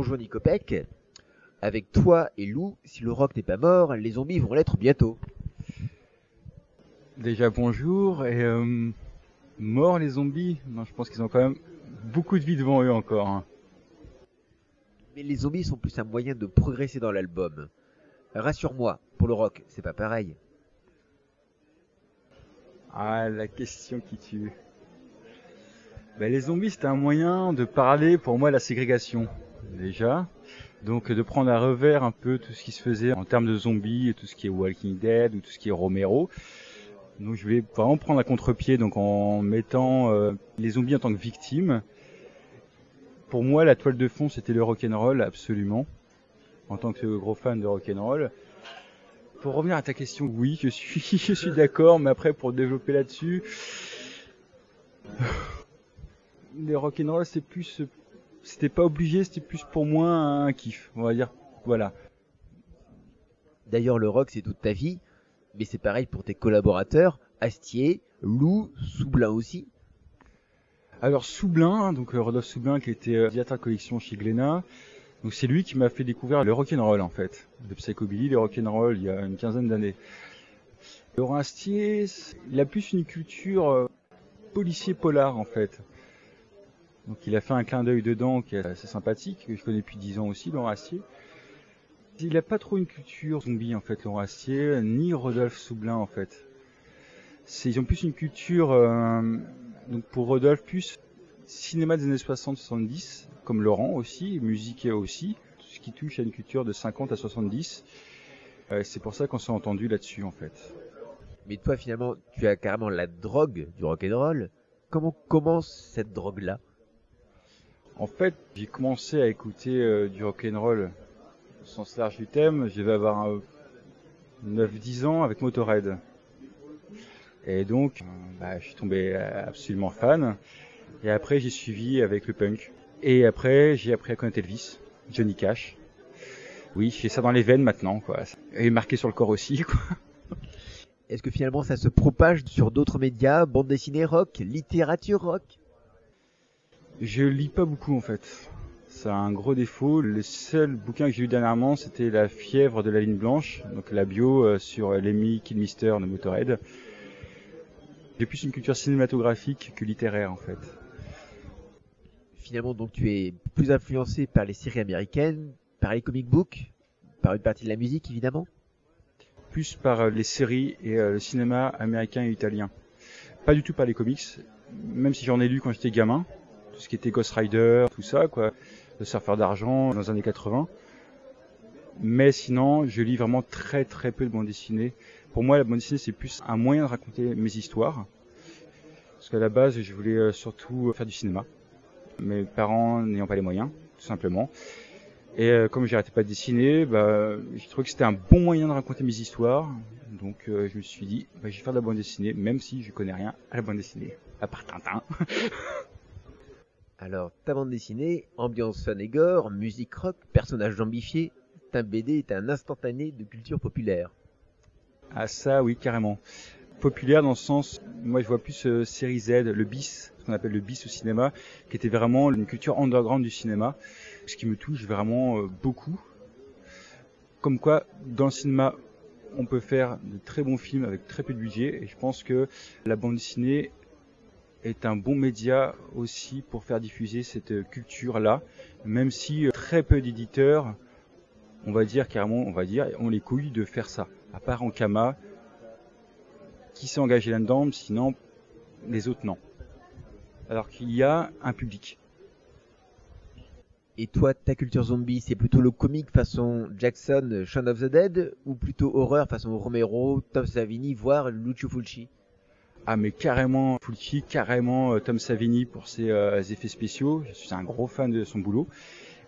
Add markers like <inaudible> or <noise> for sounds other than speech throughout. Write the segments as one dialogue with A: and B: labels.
A: Bonjour Nicopec. Avec toi et Lou, si le rock n'est pas mort, les zombies vont l'être bientôt.
B: Déjà bonjour et euh, mort les zombies? Non, je pense qu'ils ont quand même beaucoup de vie devant eux encore. hein.
A: Mais les zombies sont plus un moyen de progresser dans l'album. Rassure-moi, pour le rock, c'est pas pareil.
B: Ah, la question qui tue. Ben, les zombies, c'était un moyen de parler pour moi de la ségrégation, déjà. Donc de prendre à revers un peu tout ce qui se faisait en termes de zombies, tout ce qui est Walking Dead ou tout ce qui est Romero. Donc je voulais vraiment prendre à contre-pied, donc en mettant euh, les zombies en tant que victimes. Pour moi, la toile de fond, c'était le rock'n'roll, absolument. En tant que gros fan de rock'n'roll. Pour revenir à ta question, oui, je suis, <laughs> je suis d'accord, mais après, pour développer là-dessus, <sighs> les rock'n'roll, c'est plus, c'était pas obligé, c'était plus pour moi un kiff, on va dire. Voilà.
A: D'ailleurs, le rock, c'est toute ta vie, mais c'est pareil pour tes collaborateurs, Astier, Lou, Soublin aussi.
B: Alors Soublin, donc euh, Rodolphe Soublin qui était euh, directeur de collection chez Glénat, donc c'est lui qui m'a fait découvrir le rock'n'roll en fait, le psychobilly, le rock'n'roll il y a une quinzaine d'années. Laurent Astier, il a plus une culture euh, policier polar en fait. Donc il a fait un clin d'œil dedans qui est assez sympathique, que je connais depuis 10 ans aussi, Laurent Astier. Il n'a pas trop une culture zombie en fait, Laurent Astier, ni Rodolphe Soublin en fait. Ils ont plus une culture, euh, donc pour Rodolphe, plus cinéma des années 60-70, comme Laurent aussi, musique aussi, tout ce qui touche à une culture de 50 à 70. Euh, c'est pour ça qu'on s'est entendu là-dessus en fait.
A: Mais toi, finalement, tu as carrément la drogue du rock'n'roll. Comment commence cette drogue-là?
B: En fait, j'ai commencé à écouter euh, du rock'n'roll au sens large du thème. Je vais avoir euh, 9-10 ans avec Motorhead. Et donc, euh, bah, je suis tombé euh, absolument fan. Et après, j'ai suivi avec le punk. Et après, j'ai appris à connaître Elvis, Johnny Cash. Oui, j'ai ça dans les veines maintenant, quoi. Et marqué sur le corps aussi, <laughs> quoi.
A: Est-ce que finalement ça se propage sur d'autres médias, bande dessinée rock, littérature rock?
B: Je lis pas beaucoup en fait. C'est un gros défaut. Le seul bouquin que j'ai lu dernièrement, c'était La fièvre de la ligne blanche, donc la bio euh, sur Lemmy Kilmister de Motorhead. J'ai plus une culture cinématographique que littéraire en fait.
A: Finalement, donc tu es plus influencé par les séries américaines, par les comic books, par une partie de la musique évidemment.
B: Plus par euh, les séries et euh, le cinéma américain et italien. Pas du tout par les comics, même si j'en ai lu quand j'étais gamin. Tout ce qui était Ghost Rider, tout ça, quoi. Le surfeur d'argent dans les années 80. Mais sinon, je lis vraiment très très peu de bande dessinée. Pour moi, la bande dessinée, c'est plus un moyen de raconter mes histoires. Parce qu'à la base, je voulais euh, surtout faire du cinéma. Mes parents n'ayant pas les moyens, tout simplement. Et euh, comme j'arrêtais pas de dessiner, bah, j'ai trouvé que c'était un bon moyen de raconter mes histoires. Donc euh, je me suis dit, bah, je vais faire de la bande dessinée, même si je connais rien à la bande dessinée, à part Tintin. <laughs>
A: Alors, ta bande dessinée, ambiance fun et musique rock, personnage zombifié, ta BD est un instantané de culture populaire.
B: Ah ça, oui, carrément. Populaire dans le sens, moi je vois plus euh, série Z, le bis, ce qu'on appelle le bis au cinéma, qui était vraiment une culture underground du cinéma, ce qui me touche vraiment euh, beaucoup. Comme quoi, dans le cinéma, on peut faire de très bons films avec très peu de budget, et je pense que la bande dessinée est un bon média aussi pour faire diffuser cette culture-là, même si euh, très peu d'éditeurs, on va dire carrément, on va dire, ont les couilles de faire ça. À part Ankama, qui s'est engagé là-dedans, sinon les autres non. Alors qu'il y a un public.
A: Et toi, ta culture zombie, c'est plutôt le comique façon Jackson, Shaun of the Dead, ou plutôt horreur façon Romero, Tom Savini, voire Lucio Fulci?
B: Ah mais carrément Fulci, carrément euh, Tom Savini pour ses euh, effets spéciaux. Je suis un gros fan de son boulot.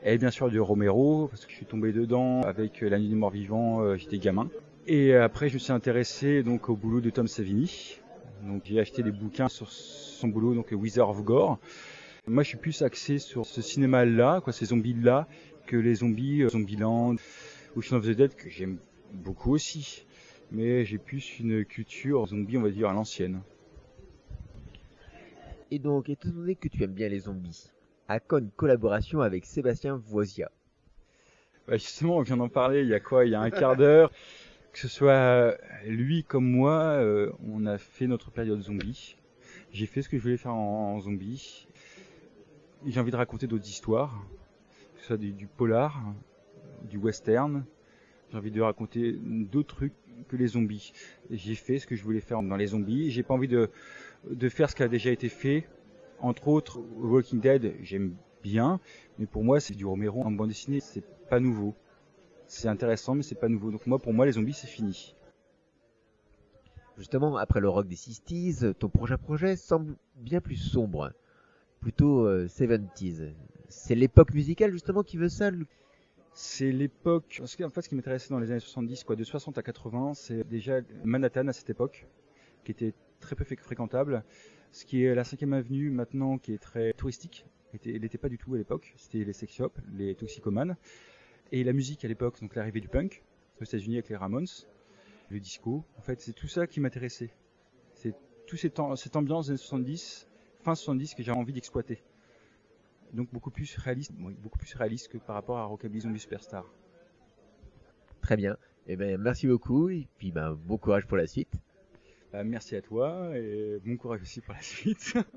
B: Et bien sûr de Romero, parce que je suis tombé dedans avec euh, La Nuit des Morts Vivants, j'étais gamin. Et après je me suis intéressé donc au boulot de Tom Savini. Donc j'ai acheté des bouquins sur son boulot, donc Wizard of Gore. Moi, je suis plus axé sur ce cinéma-là, quoi, ces zombies-là, que les zombies, euh, Zombieland ou Shaun of the Dead, que j'aime beaucoup aussi. Mais j'ai plus une culture zombie, on va dire, à l'ancienne.
A: Et donc, étant donné que tu aimes bien les zombies, à quand une collaboration avec Sébastien Voisia?
B: Bah Justement, on vient d'en parler il y a quoi Il y a un quart d'heure? Que ce soit lui comme moi, euh, on a fait notre période zombie. J'ai fait ce que je voulais faire en, en zombie. J'ai envie de raconter d'autres histoires, que ce soit du, du polar, du western. J'ai envie de raconter d'autres trucs que les zombies. J'ai fait ce que je voulais faire dans les zombies. J'ai pas envie de, de faire ce qui a déjà été fait. Entre autres, Walking Dead, j'aime bien, mais pour moi, c'est du Romero en bande dessinée. C'est pas nouveau. C'est intéressant, mais c'est pas nouveau. Donc moi, pour moi, les zombies, c'est fini.
A: Justement, après le rock des 60s, ton prochain projet semble bien plus sombre, plutôt euh, 70s. C'est l'époque musicale justement qui veut ça
B: c'est l'époque. Qu'en fait, ce qui m'intéressait dans les années 70, quoi, de 60 à 80, c'est déjà Manhattan à cette époque, qui était très peu fréquentable. Ce qui est la 5 avenue maintenant, qui est très touristique. Elle n'était pas du tout à l'époque. C'était les sex shops, les toxicomanes. Et la musique à l'époque, donc l'arrivée du punk aux États-Unis avec les Ramones, le disco. En fait, c'est tout ça qui m'intéressait. C'est tout cette, ambiance des années 70, fin 70 que j'ai envie d'exploiter donc beaucoup plus réaliste, beaucoup plus réaliste que par rapport à Rockabilly Zombie Superstar.
A: Très bien. Eh ben, merci beaucoup et puis ben, bon courage pour la suite.
B: Bah, merci à toi et bon courage aussi pour la suite. <laughs>